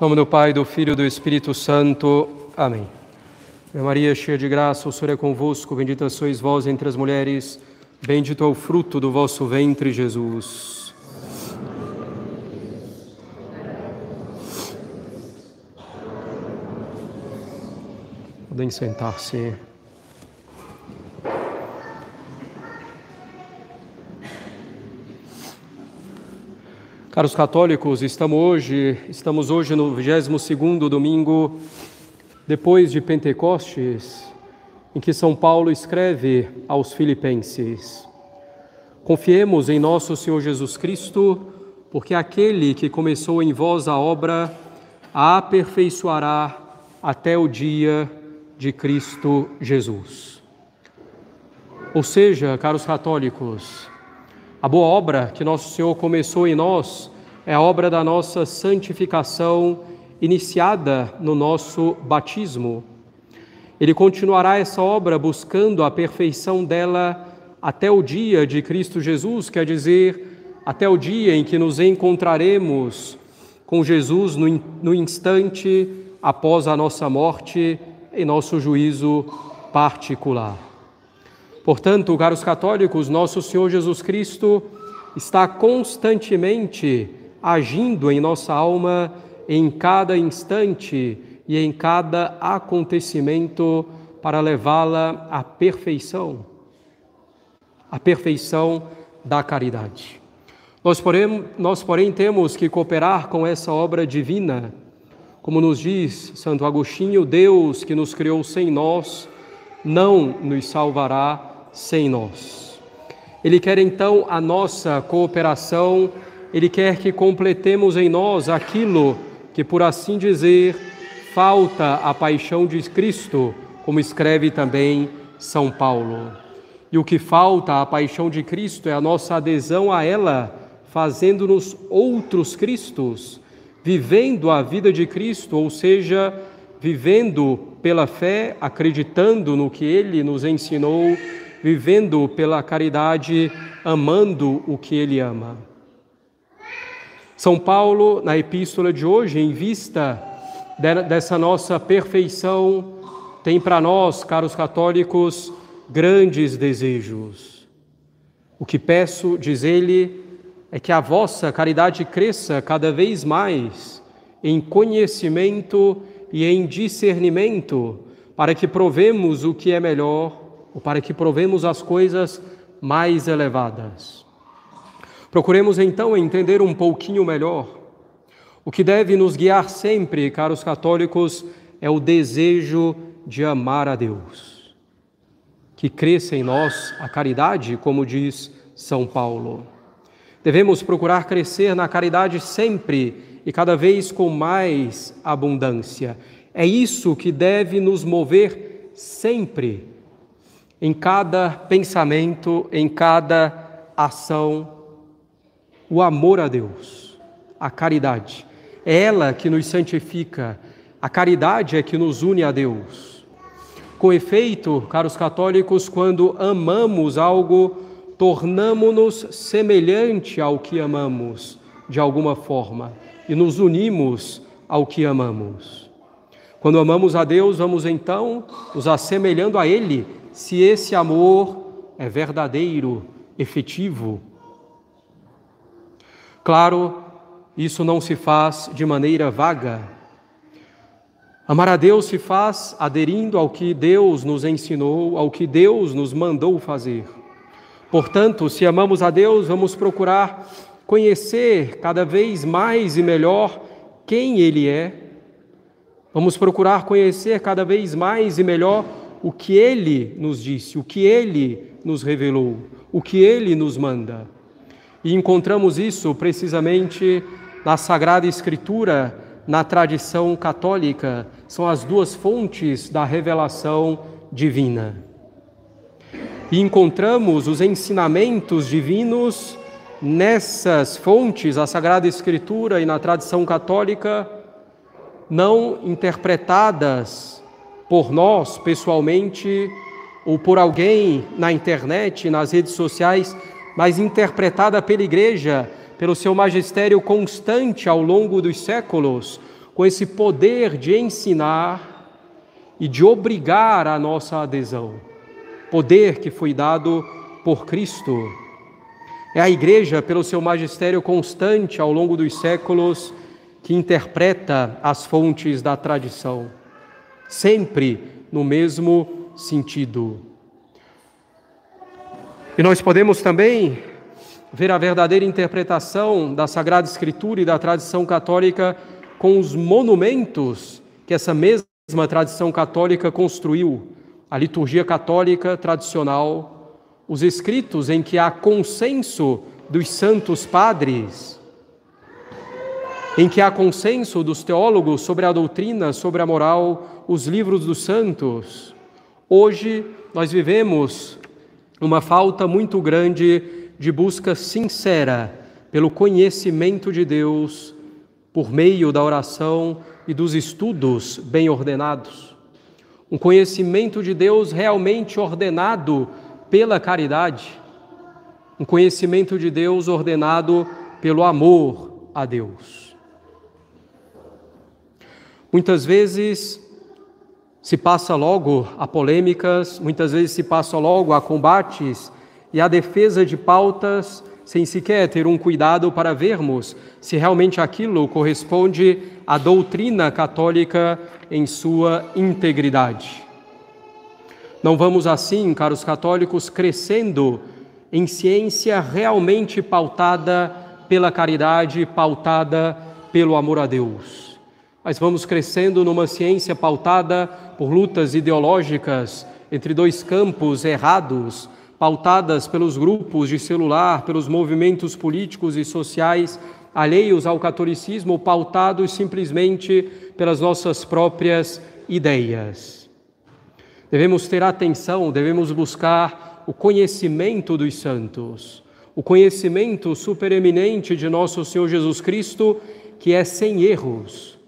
Nome do Pai, do Filho e do Espírito Santo. Amém. Minha Maria, cheia de graça, o Senhor é convosco, bendita sois vós entre as mulheres, bendito é o fruto do vosso ventre, Jesus. Podem sentar-se. Caros católicos, estamos hoje, estamos hoje no 22º domingo depois de Pentecostes, em que São Paulo escreve aos filipenses: Confiemos em nosso Senhor Jesus Cristo, porque aquele que começou em vós a obra a aperfeiçoará até o dia de Cristo Jesus. Ou seja, caros católicos, a boa obra que nosso Senhor começou em nós é a obra da nossa santificação iniciada no nosso batismo. Ele continuará essa obra buscando a perfeição dela até o dia de Cristo Jesus, quer dizer, até o dia em que nos encontraremos com Jesus no, no instante após a nossa morte em nosso juízo particular. Portanto, caros católicos, nosso Senhor Jesus Cristo está constantemente agindo em nossa alma em cada instante e em cada acontecimento para levá-la à perfeição, à perfeição da caridade. Nós porém, nós, porém, temos que cooperar com essa obra divina. Como nos diz Santo Agostinho, Deus que nos criou sem nós não nos salvará sem nós. Ele quer então a nossa cooperação, ele quer que completemos em nós aquilo que, por assim dizer, falta a paixão de Cristo, como escreve também São Paulo. E o que falta à paixão de Cristo é a nossa adesão a ela, fazendo-nos outros Cristos, vivendo a vida de Cristo, ou seja, vivendo pela fé, acreditando no que ele nos ensinou vivendo pela caridade, amando o que ele ama. São Paulo, na epístola de hoje, em vista dessa nossa perfeição, tem para nós, caros católicos, grandes desejos. O que peço, diz ele, é que a vossa caridade cresça cada vez mais em conhecimento e em discernimento, para que provemos o que é melhor ou para que provemos as coisas mais elevadas. Procuremos então entender um pouquinho melhor. O que deve nos guiar sempre, caros católicos, é o desejo de amar a Deus. Que cresça em nós a caridade, como diz São Paulo. Devemos procurar crescer na caridade sempre e cada vez com mais abundância. É isso que deve nos mover sempre em cada pensamento, em cada ação, o amor a Deus, a caridade. É ela que nos santifica, a caridade é que nos une a Deus. Com efeito, caros católicos, quando amamos algo, tornamo-nos semelhante ao que amamos, de alguma forma, e nos unimos ao que amamos. Quando amamos a Deus, vamos então nos assemelhando a Ele se esse amor é verdadeiro, efetivo. Claro, isso não se faz de maneira vaga. Amar a Deus se faz aderindo ao que Deus nos ensinou, ao que Deus nos mandou fazer. Portanto, se amamos a Deus, vamos procurar conhecer cada vez mais e melhor quem Ele é. Vamos procurar conhecer cada vez mais e melhor o que ele nos disse, o que ele nos revelou, o que ele nos manda. E encontramos isso precisamente na Sagrada Escritura, na tradição católica, são as duas fontes da revelação divina. E encontramos os ensinamentos divinos nessas fontes, a Sagrada Escritura e na tradição católica, não interpretadas por nós pessoalmente ou por alguém na internet, nas redes sociais, mas interpretada pela Igreja, pelo seu magistério constante ao longo dos séculos, com esse poder de ensinar e de obrigar a nossa adesão. Poder que foi dado por Cristo. É a Igreja, pelo seu magistério constante ao longo dos séculos, que interpreta as fontes da tradição, sempre no mesmo sentido. E nós podemos também ver a verdadeira interpretação da Sagrada Escritura e da tradição católica com os monumentos que essa mesma tradição católica construiu, a liturgia católica tradicional, os escritos em que há consenso dos santos padres, em que há consenso dos teólogos sobre a doutrina, sobre a moral, os livros dos santos. Hoje nós vivemos uma falta muito grande de busca sincera pelo conhecimento de Deus por meio da oração e dos estudos bem ordenados. Um conhecimento de Deus realmente ordenado pela caridade. Um conhecimento de Deus ordenado pelo amor a Deus. Muitas vezes se passa logo a polêmicas, muitas vezes se passa logo a combates e a defesa de pautas sem sequer ter um cuidado para vermos se realmente aquilo corresponde à doutrina católica em sua integridade. Não vamos assim, caros católicos, crescendo em ciência realmente pautada pela caridade, pautada pelo amor a Deus mas vamos crescendo numa ciência pautada por lutas ideológicas entre dois campos errados, pautadas pelos grupos de celular, pelos movimentos políticos e sociais alheios ao catolicismo, pautados simplesmente pelas nossas próprias ideias. Devemos ter atenção, devemos buscar o conhecimento dos santos, o conhecimento supereminente de nosso Senhor Jesus Cristo, que é sem erros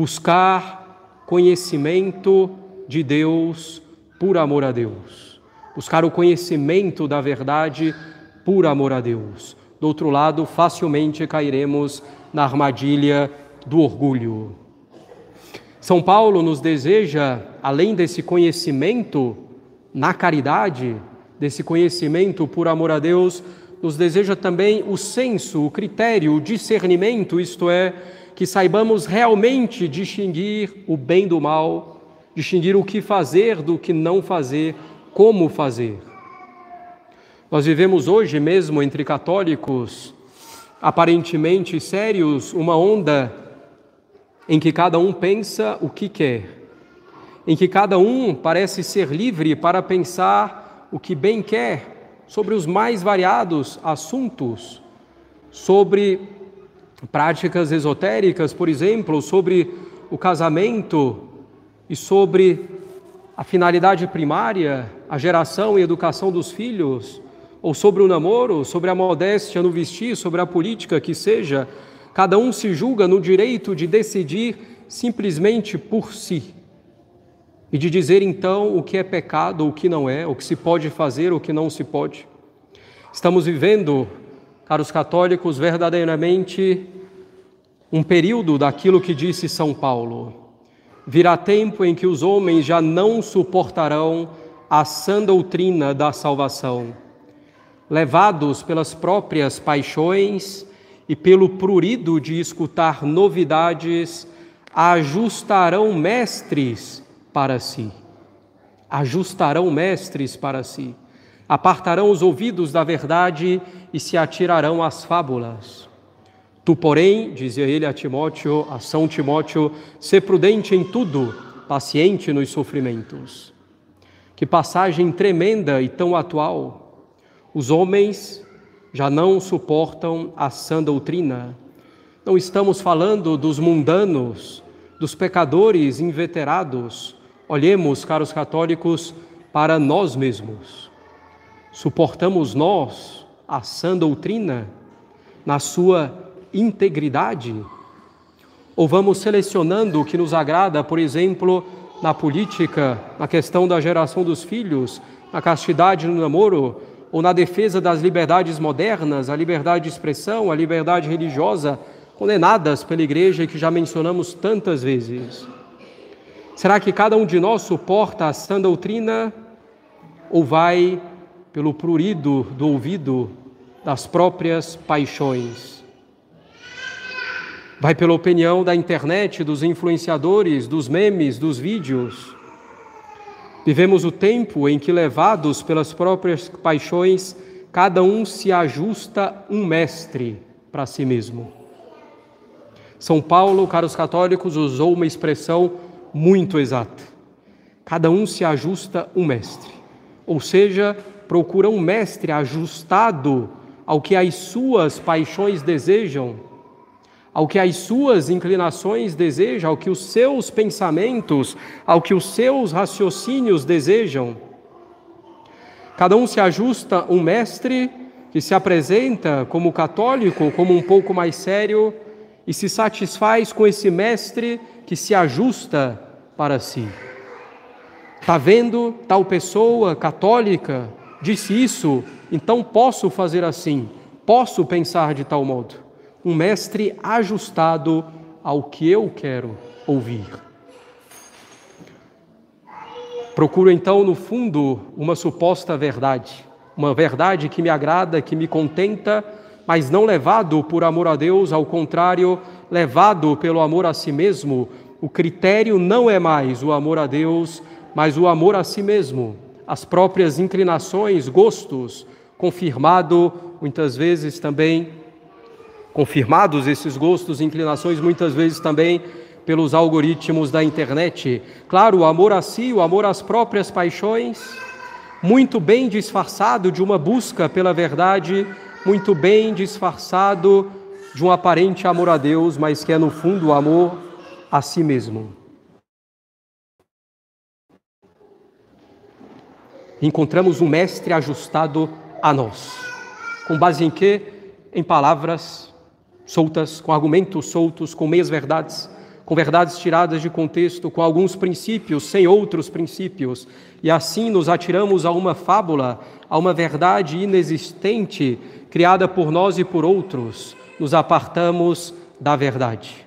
buscar conhecimento de Deus por amor a Deus, buscar o conhecimento da verdade por amor a Deus. Do outro lado, facilmente cairemos na armadilha do orgulho. São Paulo nos deseja, além desse conhecimento na caridade, desse conhecimento por amor a Deus, nos deseja também o senso, o critério, o discernimento, isto é, que saibamos realmente distinguir o bem do mal, distinguir o que fazer do que não fazer, como fazer. Nós vivemos hoje mesmo entre católicos, aparentemente sérios, uma onda em que cada um pensa o que quer, em que cada um parece ser livre para pensar o que bem quer sobre os mais variados assuntos, sobre práticas esotéricas, por exemplo, sobre o casamento e sobre a finalidade primária, a geração e educação dos filhos, ou sobre o namoro, sobre a modéstia no vestir, sobre a política que seja, cada um se julga no direito de decidir simplesmente por si e de dizer então o que é pecado, o que não é, o que se pode fazer, o que não se pode. Estamos vivendo caros católicos, verdadeiramente um período daquilo que disse São Paulo. Virá tempo em que os homens já não suportarão a sã doutrina da salvação. Levados pelas próprias paixões e pelo prurido de escutar novidades, ajustarão mestres para si. Ajustarão mestres para si apartarão os ouvidos da verdade e se atirarão às fábulas. Tu, porém, dizia ele a Timóteo, a São Timóteo, ser prudente em tudo, paciente nos sofrimentos. Que passagem tremenda e tão atual. Os homens já não suportam a sã doutrina. Não estamos falando dos mundanos, dos pecadores inveterados. Olhemos, caros católicos, para nós mesmos. Suportamos nós a sã doutrina na sua integridade? Ou vamos selecionando o que nos agrada, por exemplo, na política, na questão da geração dos filhos, na castidade no namoro, ou na defesa das liberdades modernas, a liberdade de expressão, a liberdade religiosa, condenadas pela igreja e que já mencionamos tantas vezes. Será que cada um de nós suporta a sã doutrina ou vai pelo prurido do ouvido das próprias paixões? Vai pela opinião da internet, dos influenciadores, dos memes, dos vídeos? Vivemos o tempo em que, levados pelas próprias paixões, cada um se ajusta um mestre para si mesmo. São Paulo, caros católicos, usou uma expressão muito exata. Cada um se ajusta um mestre, ou seja, procura um mestre ajustado ao que as suas paixões desejam, ao que as suas inclinações desejam, ao que os seus pensamentos, ao que os seus raciocínios desejam. Cada um se ajusta um mestre que se apresenta como católico, como um pouco mais sério, e se satisfaz com esse mestre que se ajusta para si. Está vendo tal pessoa católica disse isso, então posso fazer assim, posso pensar de tal modo. Um mestre ajustado ao que eu quero ouvir. Procuro então, no fundo, uma suposta verdade, uma verdade que me agrada, que me contenta, mas não levado por amor a Deus, ao contrário, levado pelo amor a si mesmo, o critério não é mais o amor a Deus, mas o amor a si mesmo, as próprias inclinações, gostos, confirmado muitas vezes também, confirmados esses gostos e inclinações muitas vezes também pelos algoritmos da internet. Claro, o amor a si, o amor às próprias paixões, muito bem disfarçado de uma busca pela verdade muito bem disfarçado de um aparente amor a Deus, mas que é no fundo o amor a si mesmo. Encontramos um mestre ajustado a nós. Com base em quê? Em palavras soltas, com argumentos soltos, com meias verdades, com verdades tiradas de contexto, com alguns princípios sem outros princípios. E assim nos atiramos a uma fábula, a uma verdade inexistente criada por nós e por outros, nos apartamos da verdade.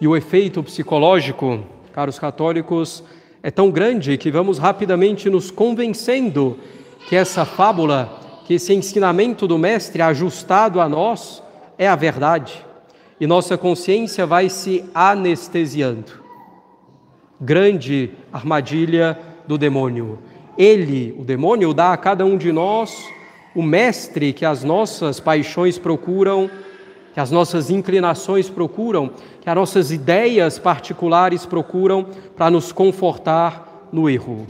E o efeito psicológico, caros católicos, é tão grande que vamos rapidamente nos convencendo que essa fábula, que esse ensinamento do Mestre ajustado a nós é a verdade. E nossa consciência vai se anestesiando. Grande armadilha do demônio. Ele, o demônio, dá a cada um de nós o mestre que as nossas paixões procuram, que as nossas inclinações procuram, que as nossas ideias particulares procuram para nos confortar no erro.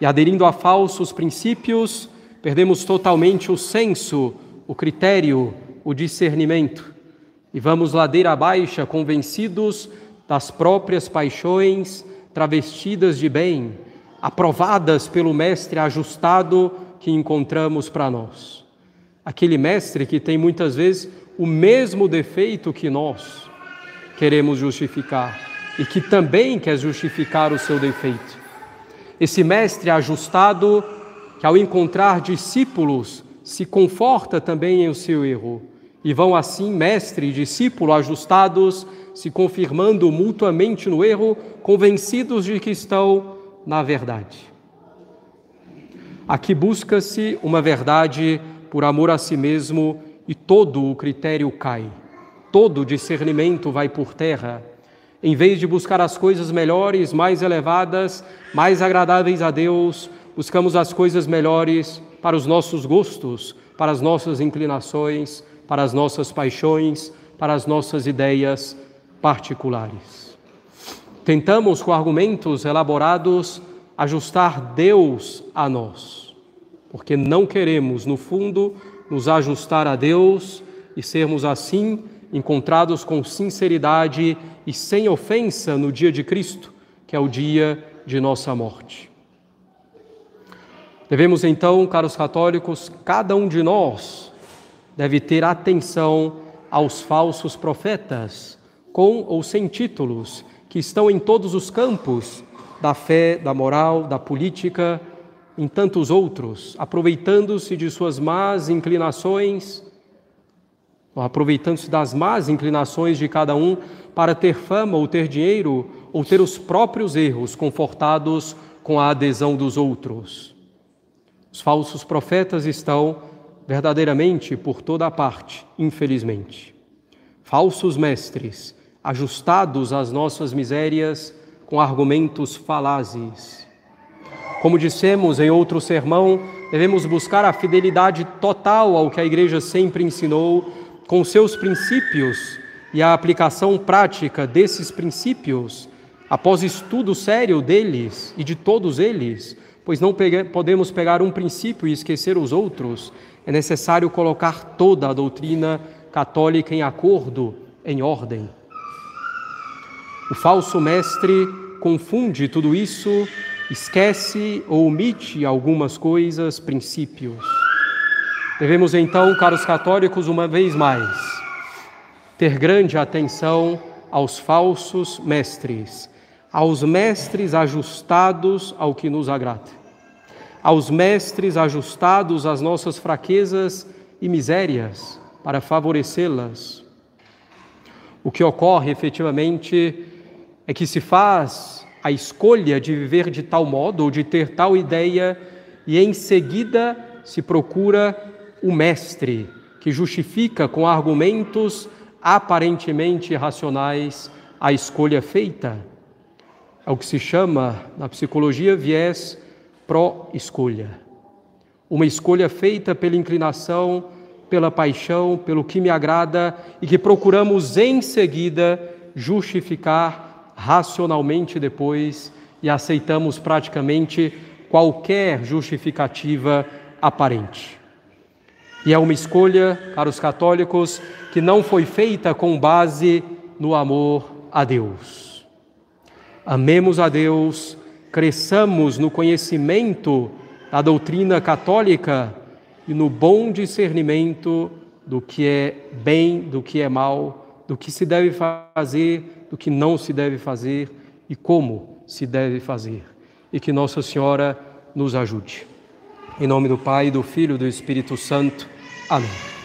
E aderindo a falsos princípios, perdemos totalmente o senso, o critério, o discernimento e vamos ladeira abaixo convencidos das próprias paixões travestidas de bem, aprovadas pelo Mestre ajustado que encontramos para nós. Aquele mestre que tem muitas vezes o mesmo defeito que nós queremos justificar e que também quer justificar o seu defeito. Esse mestre ajustado que, ao encontrar discípulos, se conforta também em seu erro. E vão assim, mestre e discípulo ajustados, se confirmando mutuamente no erro, convencidos de que estão na verdade. Aqui busca-se uma verdade por amor a si mesmo e todo o critério cai, todo o discernimento vai por terra. Em vez de buscar as coisas melhores, mais elevadas, mais agradáveis a Deus, buscamos as coisas melhores para os nossos gostos, para as nossas inclinações, para as nossas paixões, para as nossas ideias particulares. Tentamos, com argumentos elaborados, ajustar Deus a nós, porque não queremos, no fundo, nos ajustar a Deus e sermos assim encontrados com sinceridade e sem ofensa no dia de Cristo, que é o dia de nossa morte. Devemos então, caros católicos, cada um de nós deve ter atenção aos falsos profetas, com ou sem títulos, que estão em todos os campos da fé, da moral, da política, em tantos outros, aproveitando-se de suas más inclinações, aproveitando-se das más inclinações de cada um para ter fama ou ter dinheiro ou ter os próprios erros confortados com a adesão dos outros. Os falsos profetas estão verdadeiramente por toda a parte, infelizmente. Falsos mestres, ajustados às nossas misérias com argumentos falazes. Como dissemos em outro sermão, devemos buscar a fidelidade total ao que a Igreja sempre ensinou, com seus princípios e a aplicação prática desses princípios, após estudo sério deles e de todos eles, pois não podemos pegar um princípio e esquecer os outros, é necessário colocar toda a doutrina católica em acordo, em ordem. O falso mestre confunde tudo isso, esquece ou omite algumas coisas, princípios. Devemos então, caros católicos, uma vez mais, ter grande atenção aos falsos mestres, aos mestres ajustados ao que nos agrada aos mestres ajustados às nossas fraquezas e misérias para favorecê-las. O que ocorre efetivamente é que se faz a escolha de viver de tal modo ou de ter tal ideia e em seguida se procura o mestre que justifica com argumentos aparentemente racionais a escolha feita. É o que se chama na psicologia viés pró-escolha. Uma escolha feita pela inclinação, pela paixão, pelo que me agrada e que procuramos em seguida justificar racionalmente depois e aceitamos praticamente qualquer justificativa aparente. E é uma escolha, caros católicos, que não foi feita com base no amor a Deus. Amemos a Deus cresçamos no conhecimento da doutrina católica e no bom discernimento do que é bem, do que é mal, do que se deve fazer, do que não se deve fazer e como se deve fazer. E que Nossa Senhora nos ajude. Em nome do Pai, do Filho e do Espírito Santo. Amém.